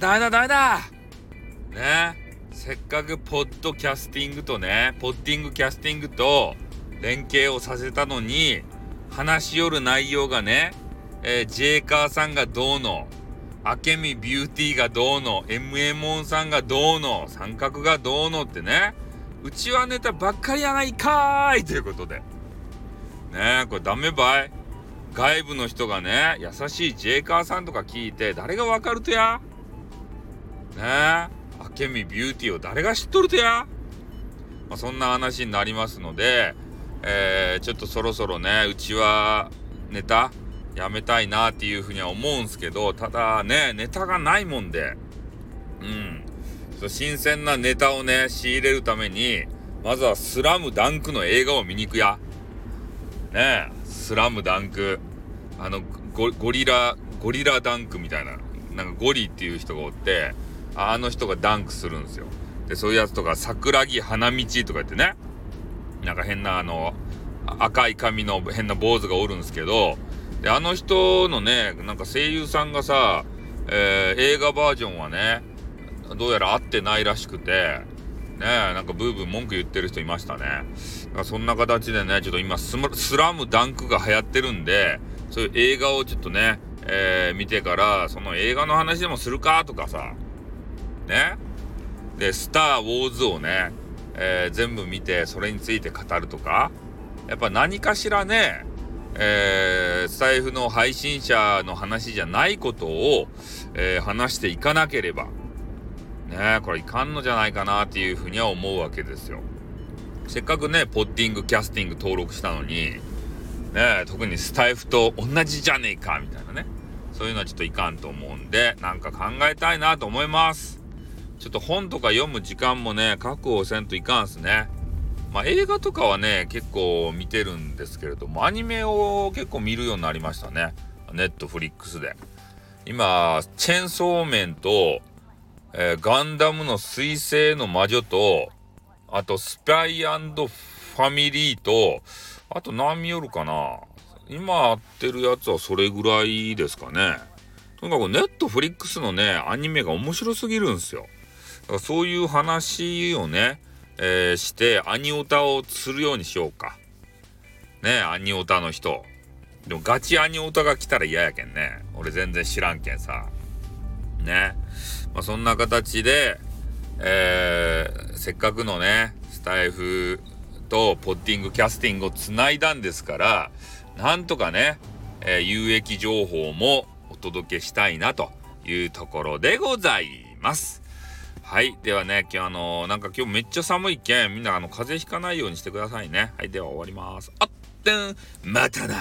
ダメだダメだ。ね。せっかくポッドキャスティングとね、ポッティングキャスティングと連携をさせたのに、話しよる内容がね、えー、ジェイカーさんがどうの、アケミビューティーがどうの、MM オンさんがどうの、三角がどうのってね、うちはネタばっかりやないかーいということで。ね、これダメばい。外部の人がね、優しいジェイカーさんとか聞いて、誰がわかるとや？ねえ、アケミビューティーを誰が知っとるとや？まあ、そんな話になりますので、えー、ちょっとそろそろね、うちはネタやめたいなっていうふうには思うんすけど、ただね、ネタがないもんで、うん。新鮮なネタをね、仕入れるために、まずはスラムダンクの映画を見に行くや。ねえ、スラムダンク。あのゴ、ゴリラ、ゴリラダンクみたいな、なんかゴリっていう人がおって、あの人がダンクするんですよ。で、そういうやつとか、桜木花道とか言ってね、なんか変なあの、赤い髪の変な坊主がおるんですけど、で、あの人のね、なんか声優さんがさ、えー、映画バージョンはね、どうやら合ってないらしくて、ねなんかブーブー文句言ってる人いましたね。そんな形でね、ちょっと今ス、スラムダンクが流行ってるんで、そういう映画をちょっとね、えー、見てから、その映画の話でもするかとかさ、ね。で、スター・ウォーズをね、えー、全部見て、それについて語るとか、やっぱ何かしらね、えー、スタイフの配信者の話じゃないことを、えー、話していかなければ、ねこれいかんのじゃないかなっていうふうには思うわけですよ。せっかくね、ポッティング、キャスティング登録したのに、ね特にスタイフと同じじゃねえか、みたいなね。そういうのはちょっといかんと思うんで、なんか考えたいなと思います。ちょっと本とか読む時間もね、確保せんといかんすね。まあ、映画とかはね、結構見てるんですけれども、アニメを結構見るようになりましたね。ネットフリックスで。今、チェンソーメンと、えー、ガンダムの水星の魔女と、あと、スパイファミリーと、あと何見よるかな今会ってるやつはそれぐらいですかね。とにかくネットフリックスのね、アニメが面白すぎるんですよ。だからそういう話をね、えー、して、アニオタをするようにしようか。ねアニオタの人。でもガチアニオタが来たら嫌やけんね。俺全然知らんけんさ。ね。まあ、そんな形で、えー、せっかくのね、スタイフとポッティングキャスティングをつないだんですから、なんとかね、えー、有益情報もお届けしたいなというところでございます。はい。ではね、今日あのー、なんか今日めっちゃ寒いけん、みんなあの、風邪ひかないようにしてくださいね。はい。では終わります。あってん、またな